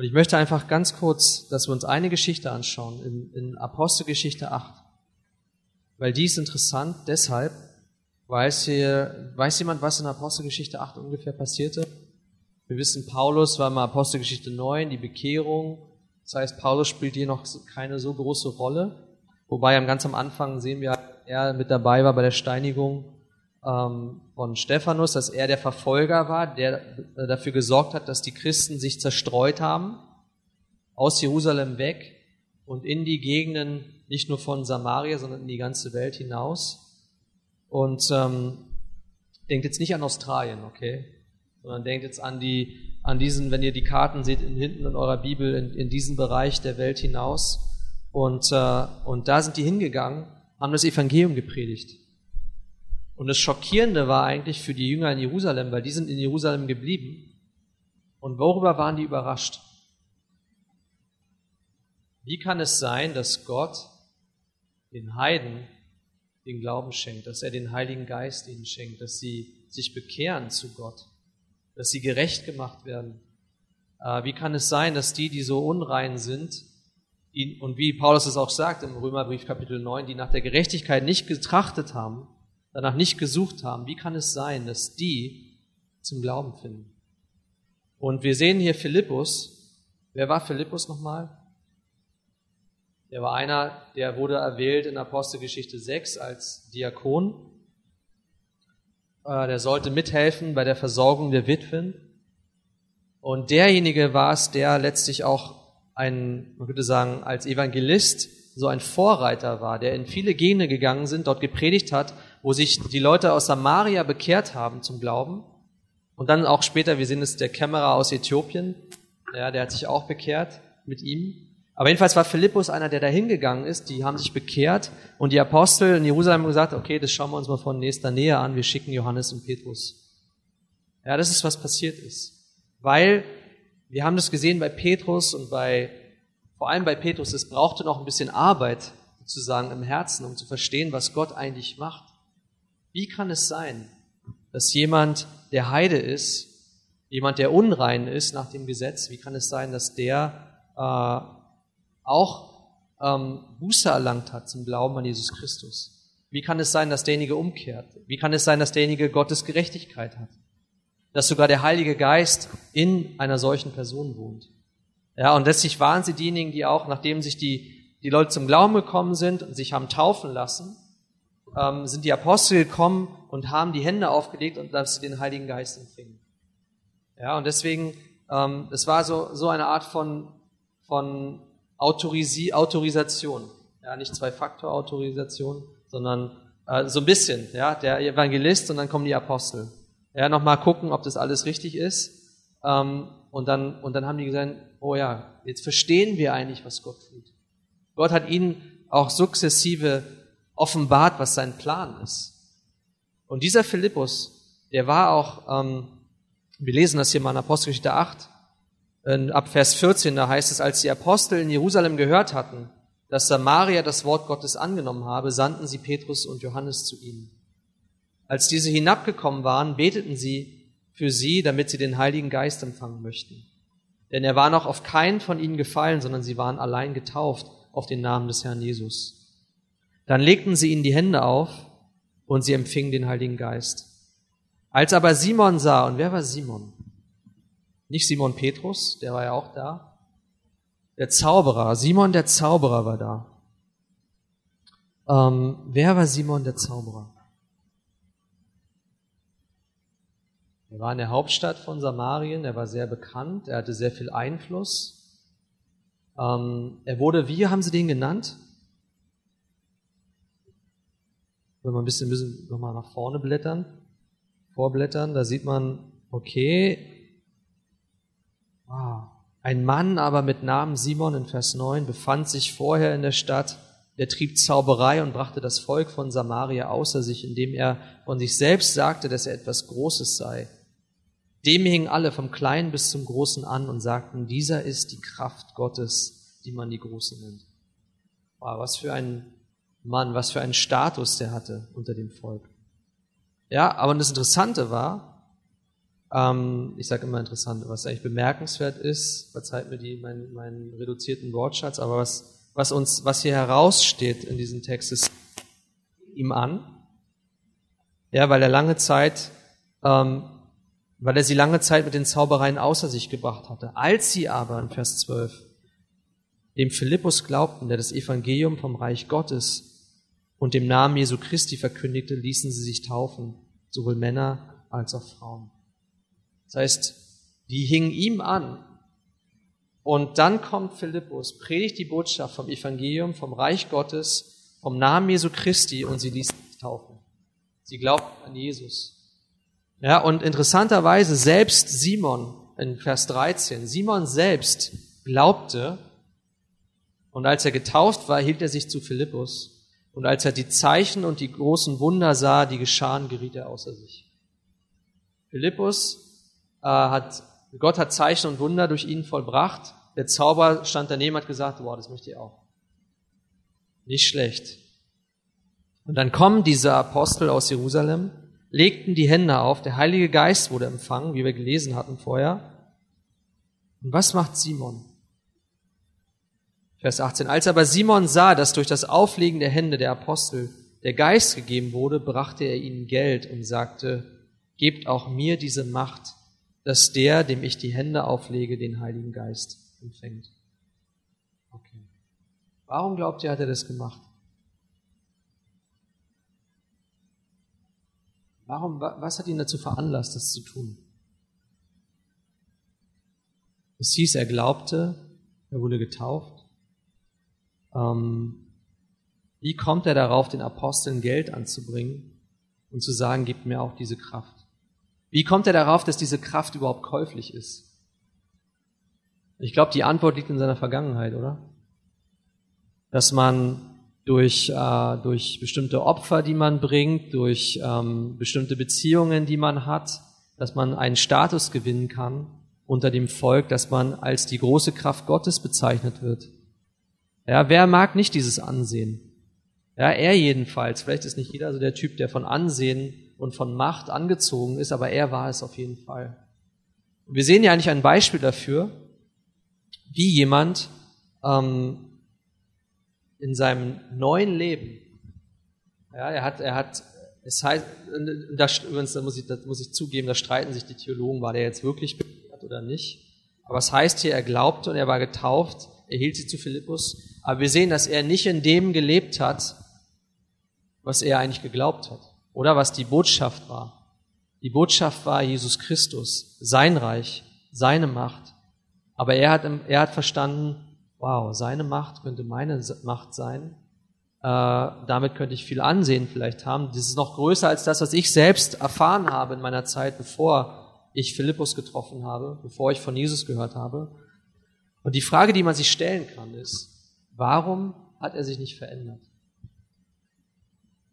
Und ich möchte einfach ganz kurz, dass wir uns eine Geschichte anschauen, in, in Apostelgeschichte 8. Weil die ist interessant deshalb, weiß, hier, weiß jemand, was in Apostelgeschichte 8 ungefähr passierte? Wir wissen, Paulus war in Apostelgeschichte 9, die Bekehrung. Das heißt, Paulus spielt hier noch keine so große Rolle. Wobei ganz am Anfang sehen wir, er mit dabei war bei der Steinigung ähm, von Stephanus, dass er der Verfolger war, der äh, dafür gesorgt hat, dass die Christen sich zerstreut haben, aus Jerusalem weg und in die Gegenden nicht nur von Samaria, sondern in die ganze Welt hinaus. Und ähm, denkt jetzt nicht an Australien, okay? Sondern denkt jetzt an die, an diesen, wenn ihr die Karten seht, in, hinten in eurer Bibel, in, in diesen Bereich der Welt hinaus. Und, äh, und da sind die hingegangen, haben das Evangelium gepredigt. Und das Schockierende war eigentlich für die Jünger in Jerusalem, weil die sind in Jerusalem geblieben. Und worüber waren die überrascht? Wie kann es sein, dass Gott den Heiden den Glauben schenkt, dass er den Heiligen Geist ihnen schenkt, dass sie sich bekehren zu Gott, dass sie gerecht gemacht werden? Äh, wie kann es sein, dass die, die so unrein sind, und wie Paulus es auch sagt im Römerbrief Kapitel 9, die nach der Gerechtigkeit nicht getrachtet haben, danach nicht gesucht haben, wie kann es sein, dass die zum Glauben finden? Und wir sehen hier Philippus. Wer war Philippus nochmal? Der war einer, der wurde erwählt in Apostelgeschichte 6 als Diakon. Äh, der sollte mithelfen bei der Versorgung der Witwen. Und derjenige war es, der letztlich auch ein, man könnte sagen, als Evangelist so ein Vorreiter war, der in viele Gene gegangen sind, dort gepredigt hat, wo sich die Leute aus Samaria bekehrt haben zum Glauben. Und dann auch später, wir sehen es, der Kämmerer aus Äthiopien, ja, der hat sich auch bekehrt mit ihm. Aber jedenfalls war Philippus einer, der da hingegangen ist, die haben sich bekehrt und die Apostel in Jerusalem haben gesagt, okay, das schauen wir uns mal von nächster Nähe an, wir schicken Johannes und Petrus. Ja, das ist, was passiert ist. Weil wir haben das gesehen bei Petrus und bei vor allem bei Petrus, es brauchte noch ein bisschen Arbeit sozusagen im Herzen, um zu verstehen, was Gott eigentlich macht. Wie kann es sein, dass jemand, der Heide ist, jemand, der unrein ist nach dem Gesetz, wie kann es sein, dass der äh, auch ähm, Buße erlangt hat zum Glauben an Jesus Christus? Wie kann es sein, dass derjenige umkehrt? Wie kann es sein, dass derjenige Gottes Gerechtigkeit hat? Dass sogar der Heilige Geist in einer solchen Person wohnt? Ja, und letztlich waren sie diejenigen, die auch, nachdem sich die, die Leute zum Glauben gekommen sind und sich haben taufen lassen, ähm, sind die Apostel gekommen und haben die Hände aufgelegt und dass sie den Heiligen Geist empfingen. Ja, und deswegen, ähm, es war so, so eine Art von, von Autorisi Autorisation. Ja, nicht Zwei-Faktor-Autorisation, sondern äh, so ein bisschen, ja, der Evangelist und dann kommen die Apostel. Ja, nochmal gucken, ob das alles richtig ist. Ähm, und dann, und dann haben die gesagt, oh ja, jetzt verstehen wir eigentlich, was Gott tut. Gott hat ihnen auch sukzessive offenbart, was sein Plan ist. Und dieser Philippus, der war auch, ähm, wir lesen das hier mal in Apostelgeschichte 8, in, ab Vers 14, da heißt es, als die Apostel in Jerusalem gehört hatten, dass Samaria das Wort Gottes angenommen habe, sandten sie Petrus und Johannes zu ihnen. Als diese hinabgekommen waren, beteten sie für sie, damit sie den Heiligen Geist empfangen möchten. Denn er war noch auf keinen von ihnen gefallen, sondern sie waren allein getauft auf den Namen des Herrn Jesus. Dann legten sie ihnen die Hände auf und sie empfingen den Heiligen Geist. Als aber Simon sah, und wer war Simon? Nicht Simon Petrus, der war ja auch da. Der Zauberer, Simon der Zauberer war da. Ähm, wer war Simon der Zauberer? Er war in der Hauptstadt von Samarien, er war sehr bekannt, er hatte sehr viel Einfluss. Ähm, er wurde, wie haben sie den genannt? Wenn wir ein bisschen, bisschen nochmal nach vorne blättern, vorblättern, da sieht man, okay, wow. ein Mann aber mit Namen Simon in Vers 9 befand sich vorher in der Stadt, der trieb Zauberei und brachte das Volk von Samaria außer sich, indem er von sich selbst sagte, dass er etwas Großes sei. Dem hingen alle vom Kleinen bis zum Großen an und sagten, dieser ist die Kraft Gottes, die man die Große nennt. Wow, was für ein Mann, was für einen Status der hatte unter dem Volk. Ja, aber das Interessante war, ähm, ich sage immer interessant, was eigentlich bemerkenswert ist, verzeiht mir die, meinen, meinen reduzierten Wortschatz, aber was, was uns, was hier heraussteht in diesem Text ist ihm an, ja, weil er lange Zeit, ähm, weil er sie lange Zeit mit den Zaubereien außer sich gebracht hatte. Als sie aber in Vers 12 dem Philippus glaubten, der das Evangelium vom Reich Gottes und dem Namen Jesu Christi verkündigte, ließen sie sich taufen, sowohl Männer als auch Frauen. Das heißt, die hingen ihm an. Und dann kommt Philippus, predigt die Botschaft vom Evangelium, vom Reich Gottes, vom Namen Jesu Christi und sie ließen sich taufen. Sie glaubten an Jesus. Ja, und interessanterweise selbst Simon in Vers 13, Simon selbst glaubte und als er getauft war, hielt er sich zu Philippus und als er die Zeichen und die großen Wunder sah, die geschahen, geriet er außer sich. Philippus äh, hat, Gott hat Zeichen und Wunder durch ihn vollbracht. Der Zauber stand daneben, hat gesagt, wow, das möchte ich auch. Nicht schlecht. Und dann kommen diese Apostel aus Jerusalem, legten die Hände auf, der Heilige Geist wurde empfangen, wie wir gelesen hatten vorher. Und was macht Simon? Vers 18. Als aber Simon sah, dass durch das Auflegen der Hände der Apostel der Geist gegeben wurde, brachte er ihnen Geld und sagte, gebt auch mir diese Macht, dass der, dem ich die Hände auflege, den Heiligen Geist empfängt. Okay. Warum glaubt ihr, hat er das gemacht? Warum, was hat ihn dazu veranlasst, das zu tun? Es hieß, er glaubte, er wurde getauft. Ähm, wie kommt er darauf, den Aposteln Geld anzubringen und zu sagen, gib mir auch diese Kraft? Wie kommt er darauf, dass diese Kraft überhaupt käuflich ist? Ich glaube, die Antwort liegt in seiner Vergangenheit, oder? Dass man durch, äh, durch bestimmte Opfer, die man bringt, durch ähm, bestimmte Beziehungen, die man hat, dass man einen Status gewinnen kann unter dem Volk, dass man als die große Kraft Gottes bezeichnet wird. Ja, wer mag nicht dieses Ansehen? Ja, er jedenfalls. Vielleicht ist nicht jeder so der Typ, der von Ansehen und von Macht angezogen ist, aber er war es auf jeden Fall. Und wir sehen ja eigentlich ein Beispiel dafür, wie jemand ähm, in seinem neuen Leben, ja, er hat, er hat, es heißt, das, übrigens, da muss ich, das muss ich zugeben, da streiten sich die Theologen, war der jetzt wirklich bekehrt oder nicht. Aber es heißt hier, er glaubte und er war getauft, er hielt sich zu Philippus, aber wir sehen, dass er nicht in dem gelebt hat, was er eigentlich geglaubt hat. Oder was die Botschaft war. Die Botschaft war Jesus Christus, sein Reich, seine Macht. Aber er hat, er hat verstanden, wow, seine Macht könnte meine Macht sein. Äh, damit könnte ich viel Ansehen vielleicht haben. Das ist noch größer als das, was ich selbst erfahren habe in meiner Zeit, bevor ich Philippus getroffen habe, bevor ich von Jesus gehört habe. Und die Frage, die man sich stellen kann, ist, warum hat er sich nicht verändert?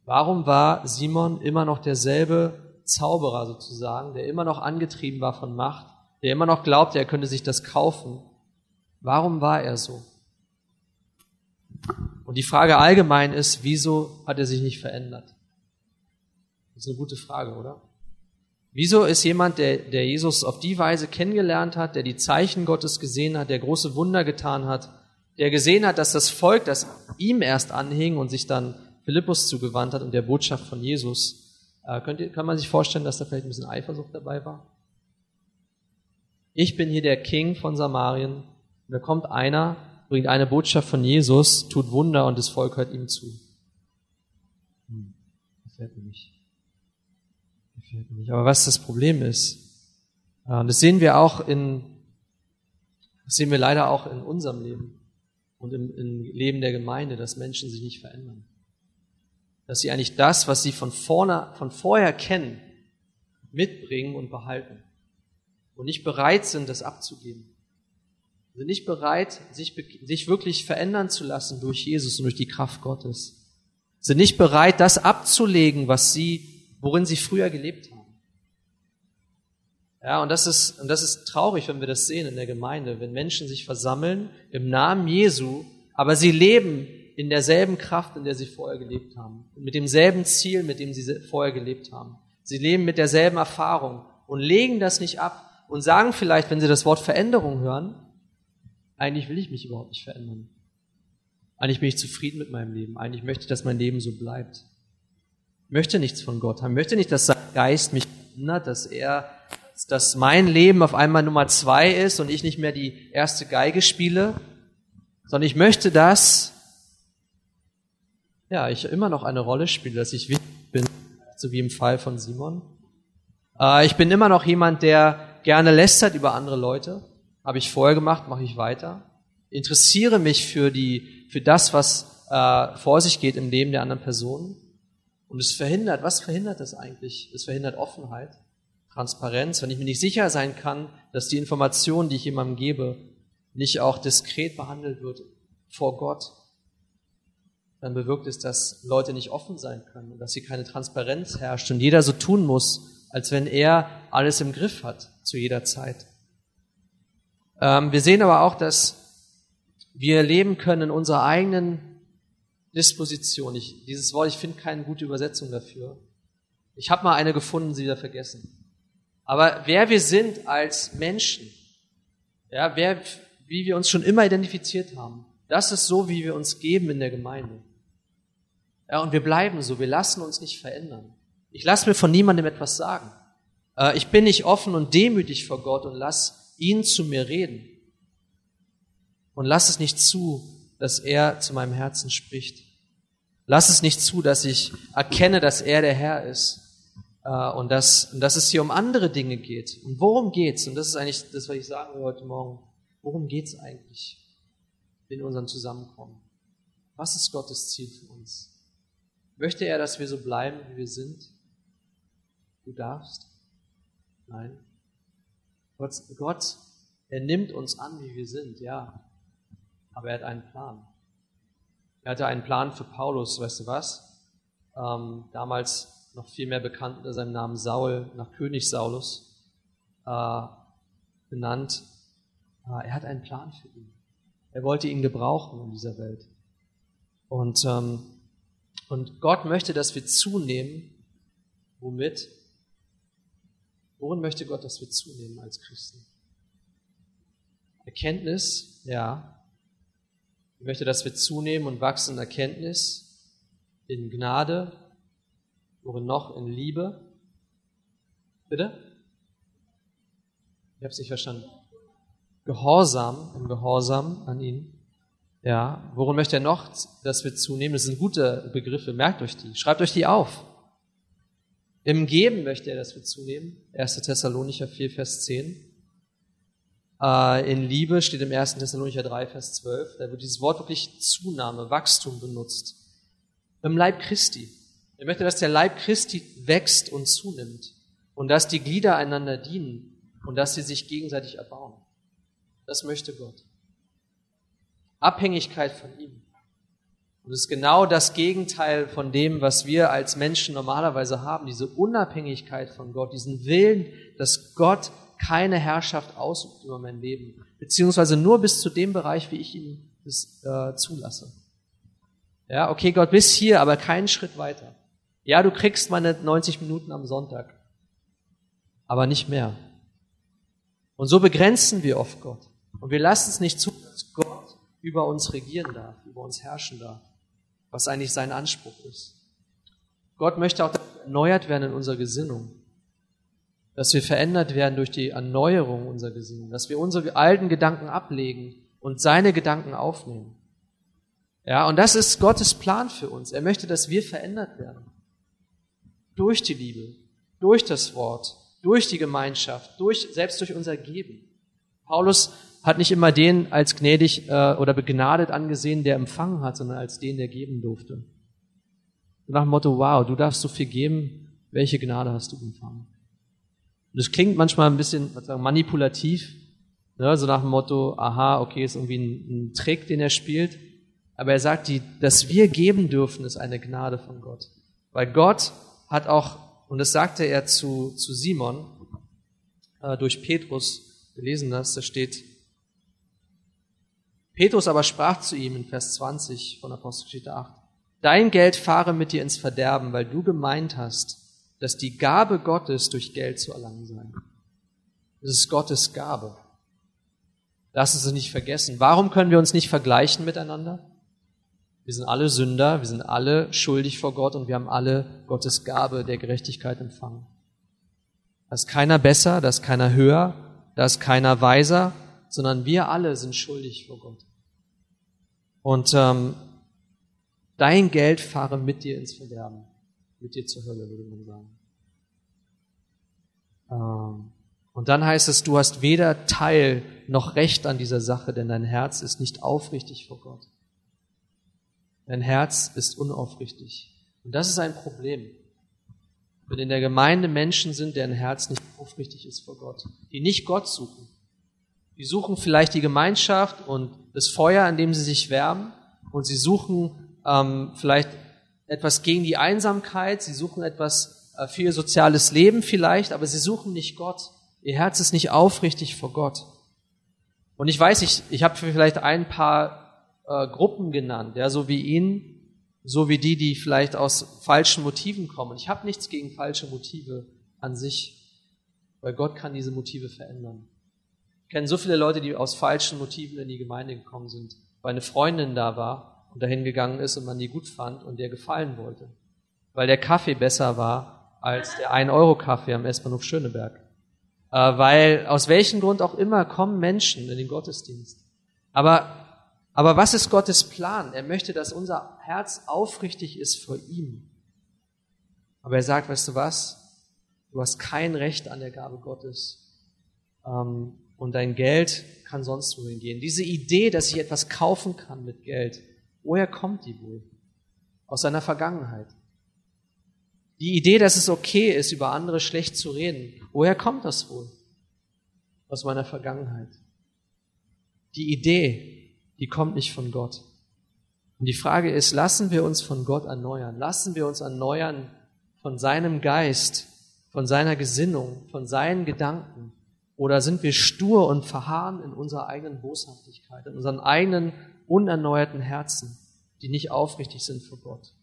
Warum war Simon immer noch derselbe Zauberer sozusagen, der immer noch angetrieben war von Macht, der immer noch glaubte, er könnte sich das kaufen? Warum war er so? Und die Frage allgemein ist, wieso hat er sich nicht verändert? Das ist eine gute Frage, oder? Wieso ist jemand, der, der Jesus auf die Weise kennengelernt hat, der die Zeichen Gottes gesehen hat, der große Wunder getan hat, der gesehen hat, dass das Volk, das ihm erst anhing und sich dann Philippus zugewandt hat und der Botschaft von Jesus. Äh, ihr, kann man sich vorstellen, dass da vielleicht ein bisschen Eifersucht dabei war? Ich bin hier der King von Samarien und da kommt einer, bringt eine Botschaft von Jesus, tut Wunder und das Volk hört ihm zu. Hm, gefällt mir nicht. Gefällt mir nicht. Aber was das Problem ist, äh, das sehen wir auch in, das sehen wir leider auch in unserem Leben und im, im Leben der Gemeinde, dass Menschen sich nicht verändern dass sie eigentlich das, was sie von, vorne, von vorher kennen, mitbringen und behalten. Und nicht bereit sind, das abzugeben. Sind nicht bereit, sich, sich wirklich verändern zu lassen durch Jesus und durch die Kraft Gottes. Sind nicht bereit, das abzulegen, was sie, worin sie früher gelebt haben. Ja, und das ist, und das ist traurig, wenn wir das sehen in der Gemeinde, wenn Menschen sich versammeln im Namen Jesu, aber sie leben in derselben Kraft, in der sie vorher gelebt haben. mit demselben Ziel, mit dem sie vorher gelebt haben. Sie leben mit derselben Erfahrung. und legen das nicht ab und sagen vielleicht, wenn sie das Wort Veränderung hören, eigentlich will ich mich überhaupt nicht verändern. Eigentlich bin ich zufrieden mit meinem Leben. Eigentlich möchte ich, dass mein Leben so bleibt. Möchte nichts von Gott haben. Möchte nicht, dass sein Geist mich ändert, dass er, dass mein Leben auf einmal Nummer zwei ist und ich nicht mehr die erste Geige spiele, sondern ich möchte, dass, ja, ich immer noch eine Rolle spiele, dass ich wichtig bin, so wie im Fall von Simon. Äh, ich bin immer noch jemand, der gerne lästert über andere Leute. Habe ich vorher gemacht, mache ich weiter. Interessiere mich für die, für das, was äh, vor sich geht im Leben der anderen Person. Und es verhindert, was verhindert das eigentlich? Es verhindert Offenheit, Transparenz. Wenn ich mir nicht sicher sein kann, dass die Information, die ich jemandem gebe, nicht auch diskret behandelt wird vor Gott, dann bewirkt es, dass Leute nicht offen sein können und dass hier keine Transparenz herrscht und jeder so tun muss, als wenn er alles im Griff hat zu jeder Zeit. Ähm, wir sehen aber auch, dass wir leben können in unserer eigenen Disposition. Ich, dieses Wort, ich finde keine gute Übersetzung dafür. Ich habe mal eine gefunden, sie wieder vergessen. Aber wer wir sind als Menschen, ja, wer, wie wir uns schon immer identifiziert haben, das ist so, wie wir uns geben in der Gemeinde. Ja, und wir bleiben so, wir lassen uns nicht verändern. Ich lasse mir von niemandem etwas sagen. Äh, ich bin nicht offen und demütig vor Gott und lass ihn zu mir reden. Und lass es nicht zu, dass er zu meinem Herzen spricht. Lass es nicht zu, dass ich erkenne, dass er der Herr ist äh, und dass, und dass es hier um andere Dinge geht. Und worum geht's? Und das ist eigentlich das, was ich sagen will heute Morgen. Worum geht's eigentlich in unserem Zusammenkommen? Was ist Gottes Ziel für uns? Möchte er, dass wir so bleiben, wie wir sind? Du darfst? Nein. Gott, Gott, er nimmt uns an, wie wir sind, ja. Aber er hat einen Plan. Er hatte einen Plan für Paulus, weißt du was? Ähm, damals noch viel mehr bekannt unter seinem Namen Saul, nach König Saulus äh, benannt. Äh, er hat einen Plan für ihn. Er wollte ihn gebrauchen in dieser Welt. Und, ähm, und Gott möchte, dass wir zunehmen. Womit? Worin möchte Gott, dass wir zunehmen als Christen? Erkenntnis, ja. Ich möchte, dass wir zunehmen und wachsen in Erkenntnis, in Gnade, worin noch? In Liebe. Bitte? Ich habe es nicht verstanden. Gehorsam, im Gehorsam an ihn. Ja, worin möchte er noch, dass wir zunehmen? Das sind gute Begriffe, merkt euch die, schreibt euch die auf. Im Geben möchte er, dass wir zunehmen. 1. Thessalonicher 4, Vers 10. Äh, in Liebe steht im 1. Thessalonicher 3, Vers 12. Da wird dieses Wort wirklich Zunahme, Wachstum benutzt. Im Leib Christi. Er möchte, dass der Leib Christi wächst und zunimmt. Und dass die Glieder einander dienen. Und dass sie sich gegenseitig erbauen. Das möchte Gott. Abhängigkeit von ihm. Und es ist genau das Gegenteil von dem, was wir als Menschen normalerweise haben, diese Unabhängigkeit von Gott, diesen Willen, dass Gott keine Herrschaft ausübt über mein Leben, beziehungsweise nur bis zu dem Bereich, wie ich ihn das, äh, zulasse. Ja, okay, Gott, bis hier, aber keinen Schritt weiter. Ja, du kriegst meine 90 Minuten am Sonntag, aber nicht mehr. Und so begrenzen wir oft Gott. Und wir lassen es nicht zu, dass Gott über uns regieren darf, über uns herrschen darf was eigentlich sein Anspruch ist. Gott möchte auch erneuert werden in unserer Gesinnung, dass wir verändert werden durch die Erneuerung unserer Gesinnung, dass wir unsere alten Gedanken ablegen und seine Gedanken aufnehmen. Ja, und das ist Gottes Plan für uns. Er möchte, dass wir verändert werden. Durch die Liebe, durch das Wort, durch die Gemeinschaft, durch, selbst durch unser Geben. Paulus hat nicht immer den als gnädig äh, oder begnadet angesehen, der empfangen hat, sondern als den, der geben durfte. nach dem Motto, wow, du darfst so viel geben, welche Gnade hast du empfangen? Und das klingt manchmal ein bisschen sagen, manipulativ, ne, so nach dem Motto, aha, okay, ist irgendwie ein, ein Trick, den er spielt. Aber er sagt, die, dass wir geben dürfen, ist eine Gnade von Gott. Weil Gott hat auch, und das sagte er zu, zu Simon, äh, durch Petrus, wir lesen das, da steht, Petrus aber sprach zu ihm in Vers 20 von Apostelgeschichte 8, Dein Geld fahre mit dir ins Verderben, weil du gemeint hast, dass die Gabe Gottes durch Geld zu erlangen sei. Das ist Gottes Gabe. Lass uns es nicht vergessen. Warum können wir uns nicht vergleichen miteinander? Wir sind alle Sünder, wir sind alle schuldig vor Gott und wir haben alle Gottes Gabe der Gerechtigkeit empfangen. Da ist keiner besser, da ist keiner höher, da ist keiner weiser, sondern wir alle sind schuldig vor Gott. Und ähm, dein Geld fahre mit dir ins Verderben, mit dir zur Hölle, würde man sagen. Ähm, und dann heißt es, du hast weder Teil noch Recht an dieser Sache, denn dein Herz ist nicht aufrichtig vor Gott. Dein Herz ist unaufrichtig. Und das ist ein Problem. Wenn in der Gemeinde Menschen sind, deren Herz nicht aufrichtig ist vor Gott, die nicht Gott suchen. Die suchen vielleicht die Gemeinschaft und das Feuer, an dem sie sich wärmen, und sie suchen ähm, vielleicht etwas gegen die Einsamkeit, sie suchen etwas äh, für ihr soziales Leben vielleicht, aber sie suchen nicht Gott. Ihr Herz ist nicht aufrichtig vor Gott. Und ich weiß, ich, ich habe vielleicht ein paar äh, Gruppen genannt, ja, so wie ihn, so wie die, die vielleicht aus falschen Motiven kommen. Ich habe nichts gegen falsche Motive an sich, weil Gott kann diese Motive verändern. Ich kenne so viele Leute, die aus falschen Motiven in die Gemeinde gekommen sind, weil eine Freundin da war und dahin gegangen ist und man die gut fand und der gefallen wollte. Weil der Kaffee besser war als der 1-Euro-Kaffee am S-Bahnhof Schöneberg. Äh, weil aus welchem Grund auch immer kommen Menschen in den Gottesdienst. Aber aber was ist Gottes Plan? Er möchte, dass unser Herz aufrichtig ist vor ihm. Aber er sagt, weißt du was? Du hast kein Recht an der Gabe Gottes. Ähm, und dein Geld kann sonst wohin gehen. Diese Idee, dass ich etwas kaufen kann mit Geld, woher kommt die wohl? Aus seiner Vergangenheit. Die Idee, dass es okay ist, über andere schlecht zu reden, woher kommt das wohl? Aus meiner Vergangenheit. Die Idee, die kommt nicht von Gott. Und die Frage ist, lassen wir uns von Gott erneuern? Lassen wir uns erneuern von seinem Geist, von seiner Gesinnung, von seinen Gedanken? Oder sind wir stur und verharren in unserer eigenen Boshaftigkeit, in unseren eigenen unerneuerten Herzen, die nicht aufrichtig sind vor Gott?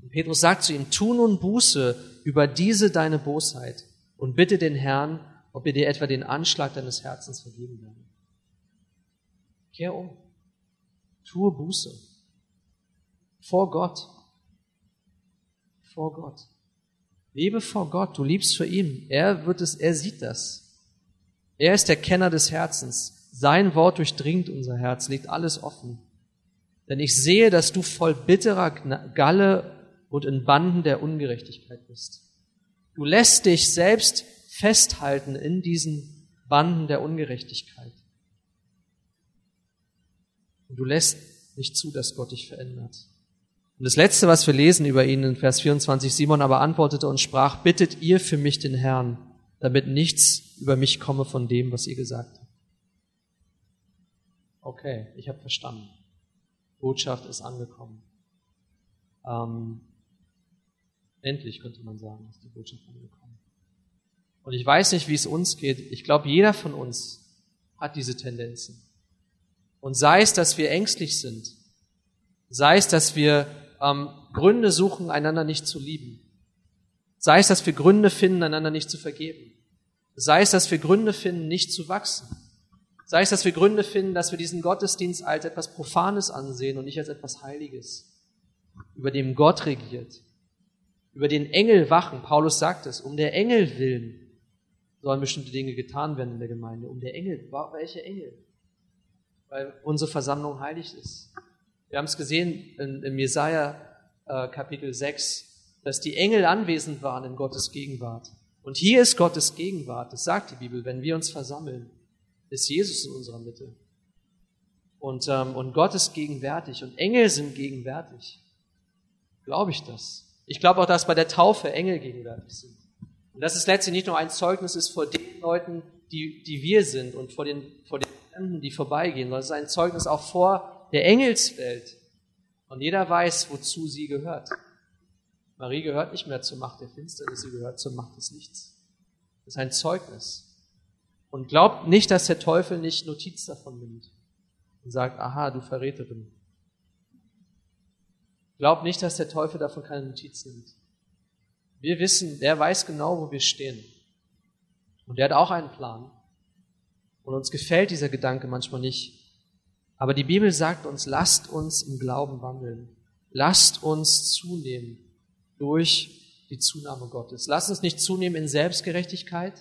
Und Petrus sagt zu ihm, tu nun Buße über diese deine Bosheit und bitte den Herrn, ob er dir etwa den Anschlag deines Herzens vergeben werde. Kehr um. Tue Buße. Vor Gott. Vor Gott. Lebe vor Gott. Du liebst für ihn. Er wird es, er sieht das. Er ist der Kenner des Herzens. Sein Wort durchdringt unser Herz, legt alles offen. Denn ich sehe, dass du voll bitterer Galle und in Banden der Ungerechtigkeit bist. Du lässt dich selbst festhalten in diesen Banden der Ungerechtigkeit. Und du lässt nicht zu, dass Gott dich verändert. Und das Letzte, was wir lesen über ihn in Vers 24, Simon aber antwortete und sprach, bittet ihr für mich den Herrn, damit nichts über mich komme von dem, was ihr gesagt habt. Okay, ich habe verstanden. Botschaft ist angekommen. Ähm, endlich könnte man sagen, ist die Botschaft angekommen. Und ich weiß nicht, wie es uns geht. Ich glaube, jeder von uns hat diese Tendenzen. Und sei es, dass wir ängstlich sind, sei es, dass wir ähm, Gründe suchen, einander nicht zu lieben, sei es, dass wir Gründe finden, einander nicht zu vergeben, sei es, dass wir Gründe finden, nicht zu wachsen, sei es, dass wir Gründe finden, dass wir diesen Gottesdienst als etwas Profanes ansehen und nicht als etwas Heiliges, über dem Gott regiert, über den Engel wachen. Paulus sagt es, um der Engel willen sollen bestimmte Dinge getan werden in der Gemeinde. Um der Engel, welche Engel? weil unsere Versammlung heilig ist. Wir haben es gesehen in, in Jesaja äh, Kapitel 6, dass die Engel anwesend waren in Gottes Gegenwart. Und hier ist Gottes Gegenwart. Das sagt die Bibel. Wenn wir uns versammeln, ist Jesus in unserer Mitte. Und, ähm, und Gott ist gegenwärtig und Engel sind gegenwärtig. Glaube ich das? Ich glaube auch, dass bei der Taufe Engel gegenwärtig sind. Und dass es letztlich nicht nur ein Zeugnis ist vor den Leuten, die, die wir sind und vor den, vor den Fremden, die vorbeigehen, sondern es ist ein Zeugnis auch vor der Engelswelt. Und jeder weiß, wozu sie gehört. Marie gehört nicht mehr zur Macht der Finsternis, sie gehört zur Macht des Lichts. Das ist ein Zeugnis. Und glaubt nicht, dass der Teufel nicht Notiz davon nimmt und sagt, aha, du Verräterin. Glaubt nicht, dass der Teufel davon keine Notiz nimmt. Wir wissen, der weiß genau, wo wir stehen. Und der hat auch einen Plan. Und uns gefällt dieser Gedanke manchmal nicht. Aber die Bibel sagt uns, lasst uns im Glauben wandeln. Lasst uns zunehmen durch die Zunahme Gottes. Lasst uns nicht zunehmen in Selbstgerechtigkeit,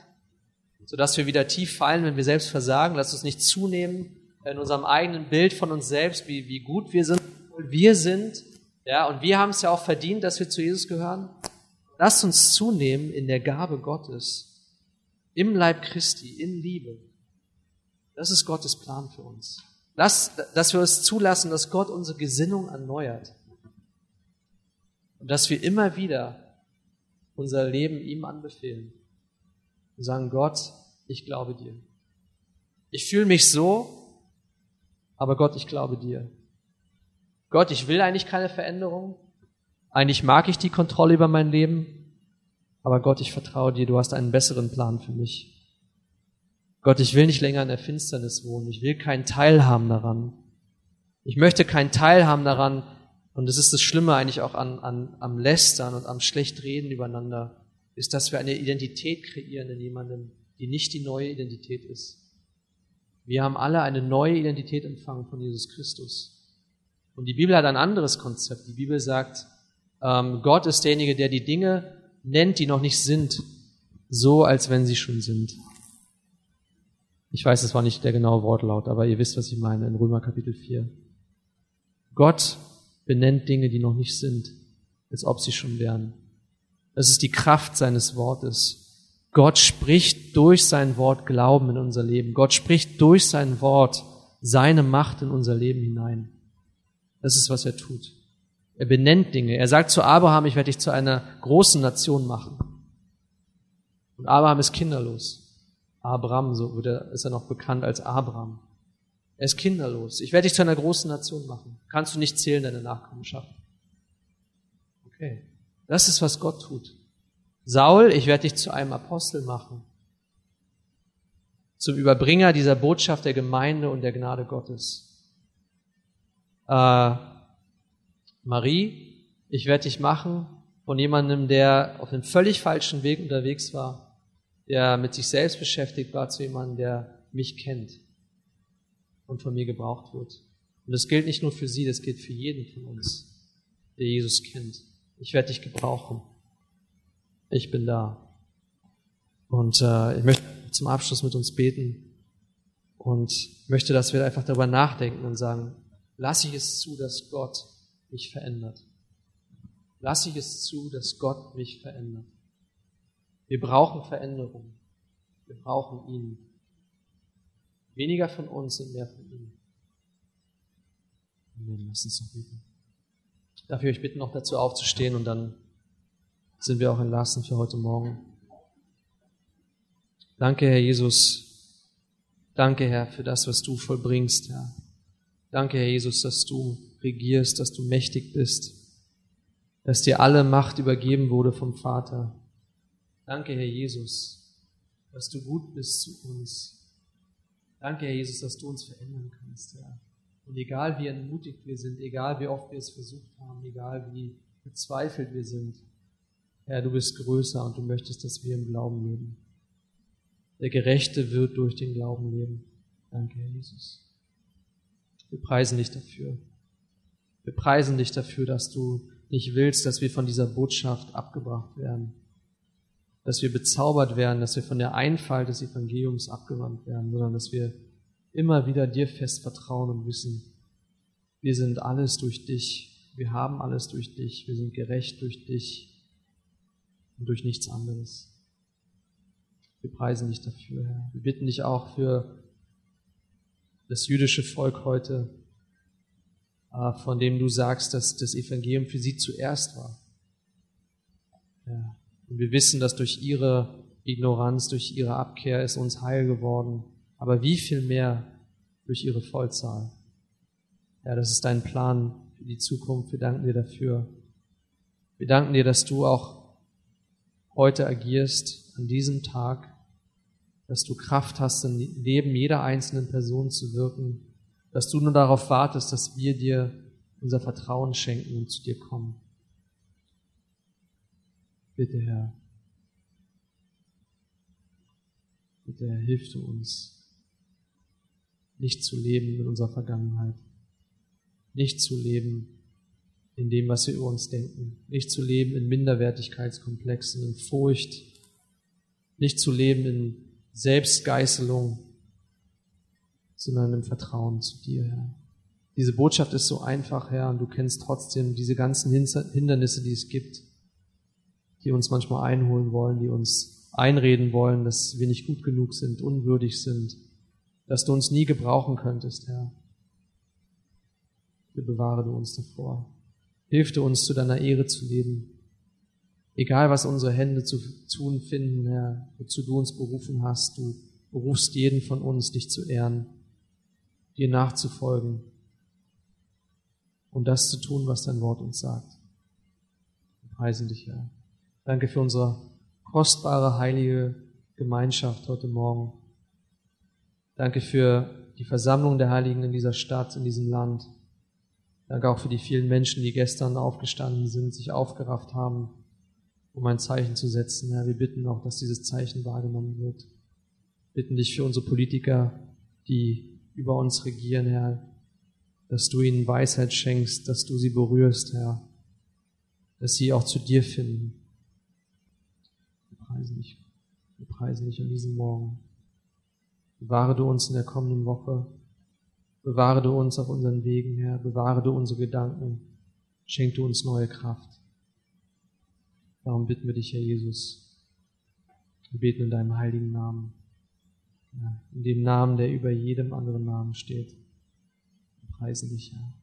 sodass wir wieder tief fallen, wenn wir selbst versagen. Lasst uns nicht zunehmen in unserem eigenen Bild von uns selbst, wie, wie gut wir sind, wir sind. Ja, und wir haben es ja auch verdient, dass wir zu Jesus gehören. Lasst uns zunehmen in der Gabe Gottes, im Leib Christi, in Liebe. Das ist Gottes Plan für uns. Lass, dass wir es zulassen, dass Gott unsere Gesinnung erneuert. Und dass wir immer wieder unser Leben ihm anbefehlen. Und sagen, Gott, ich glaube dir. Ich fühle mich so, aber Gott, ich glaube dir. Gott, ich will eigentlich keine Veränderung. Eigentlich mag ich die Kontrolle über mein Leben. Aber Gott, ich vertraue dir, du hast einen besseren Plan für mich. Gott, ich will nicht länger in der Finsternis wohnen. Ich will keinen Teil haben daran. Ich möchte keinen Teil haben daran. Und das ist das Schlimme eigentlich auch an, an, am Lästern und am Schlechtreden übereinander, ist, dass wir eine Identität kreieren in jemandem, die nicht die neue Identität ist. Wir haben alle eine neue Identität empfangen von Jesus Christus. Und die Bibel hat ein anderes Konzept. Die Bibel sagt, ähm, Gott ist derjenige, der die Dinge nennt, die noch nicht sind, so als wenn sie schon sind. Ich weiß, es war nicht der genaue Wortlaut, aber ihr wisst, was ich meine in Römer Kapitel 4. Gott benennt Dinge, die noch nicht sind, als ob sie schon wären. Das ist die Kraft seines Wortes. Gott spricht durch sein Wort Glauben in unser Leben. Gott spricht durch sein Wort seine Macht in unser Leben hinein. Das ist, was er tut. Er benennt Dinge. Er sagt zu Abraham, ich werde dich zu einer großen Nation machen. Und Abraham ist kinderlos. Abraham, so ist er noch bekannt als Abraham. Er ist kinderlos. Ich werde dich zu einer großen Nation machen. Kannst du nicht zählen, deine Nachkommenschaft. Okay. Das ist, was Gott tut. Saul, ich werde dich zu einem Apostel machen. Zum Überbringer dieser Botschaft der Gemeinde und der Gnade Gottes. Äh, Marie, ich werde dich machen von jemandem, der auf einem völlig falschen Weg unterwegs war, der mit sich selbst beschäftigt war, zu jemandem, der mich kennt und von mir gebraucht wird. Und das gilt nicht nur für sie, das gilt für jeden von uns, der Jesus kennt. Ich werde dich gebrauchen. Ich bin da. Und äh, ich möchte zum Abschluss mit uns beten und möchte, dass wir einfach darüber nachdenken und sagen, lasse ich es zu, dass Gott mich verändert. Lasse ich es zu, dass Gott mich verändert. Wir brauchen Veränderung. Wir brauchen ihn. Weniger von uns und mehr von ihm. Amen. Lass uns noch beten. Darf ich euch bitten, noch dazu aufzustehen und dann sind wir auch entlassen für heute Morgen. Danke, Herr Jesus. Danke, Herr, für das, was du vollbringst, Herr. Danke, Herr Jesus, dass du regierst, dass du mächtig bist, dass dir alle Macht übergeben wurde vom Vater. Danke, Herr Jesus, dass du gut bist zu uns. Danke, Herr Jesus, dass du uns verändern kannst, Herr. Und egal wie entmutigt wir sind, egal wie oft wir es versucht haben, egal wie verzweifelt wir sind, Herr, du bist größer und du möchtest, dass wir im Glauben leben. Der Gerechte wird durch den Glauben leben. Danke, Herr Jesus. Wir preisen dich dafür. Wir preisen dich dafür, dass du nicht willst, dass wir von dieser Botschaft abgebracht werden dass wir bezaubert werden, dass wir von der Einfalt des Evangeliums abgewandt werden, sondern dass wir immer wieder dir fest vertrauen und wissen, wir sind alles durch dich, wir haben alles durch dich, wir sind gerecht durch dich und durch nichts anderes. Wir preisen dich dafür, Herr. Wir bitten dich auch für das jüdische Volk heute, äh, von dem du sagst, dass das Evangelium für sie zuerst war. Und wir wissen, dass durch ihre Ignoranz, durch ihre Abkehr ist uns heil geworden. Aber wie viel mehr durch ihre Vollzahl. Ja, das ist dein Plan für die Zukunft. Wir danken dir dafür. Wir danken dir, dass du auch heute agierst, an diesem Tag, dass du Kraft hast, im Leben jeder einzelnen Person zu wirken, dass du nur darauf wartest, dass wir dir unser Vertrauen schenken und zu dir kommen. Bitte, Herr. Bitte, Herr, hilf du uns, nicht zu leben in unserer Vergangenheit, nicht zu leben in dem, was wir über uns denken, nicht zu leben in Minderwertigkeitskomplexen, in Furcht, nicht zu leben in Selbstgeißelung, sondern im Vertrauen zu dir, Herr. Diese Botschaft ist so einfach, Herr, und du kennst trotzdem diese ganzen Hindernisse, die es gibt, die uns manchmal einholen wollen, die uns einreden wollen, dass wir nicht gut genug sind, unwürdig sind, dass du uns nie gebrauchen könntest, Herr. Bitte bewahre du uns davor. Hilf du uns, zu deiner Ehre zu leben. Egal, was unsere Hände zu tun finden, Herr, wozu du uns berufen hast, du berufst jeden von uns, dich zu ehren, dir nachzufolgen und das zu tun, was dein Wort uns sagt. Wir preisen dich, Herr. Danke für unsere kostbare, heilige Gemeinschaft heute Morgen. Danke für die Versammlung der Heiligen in dieser Stadt, in diesem Land. Danke auch für die vielen Menschen, die gestern aufgestanden sind, sich aufgerafft haben, um ein Zeichen zu setzen. Herr, wir bitten auch, dass dieses Zeichen wahrgenommen wird. Wir bitten dich für unsere Politiker, die über uns regieren, Herr, dass du ihnen Weisheit schenkst, dass du sie berührst, Herr, dass sie auch zu dir finden. Preisen dich, wir preisen dich an diesem Morgen. Bewahre du uns in der kommenden Woche. Bewahre du uns auf unseren Wegen, Herr. Bewahre du unsere Gedanken. Schenk du uns neue Kraft. Darum bitten wir dich, Herr Jesus. Wir beten in deinem heiligen Namen. In dem Namen, der über jedem anderen Namen steht. Wir preisen dich, Herr.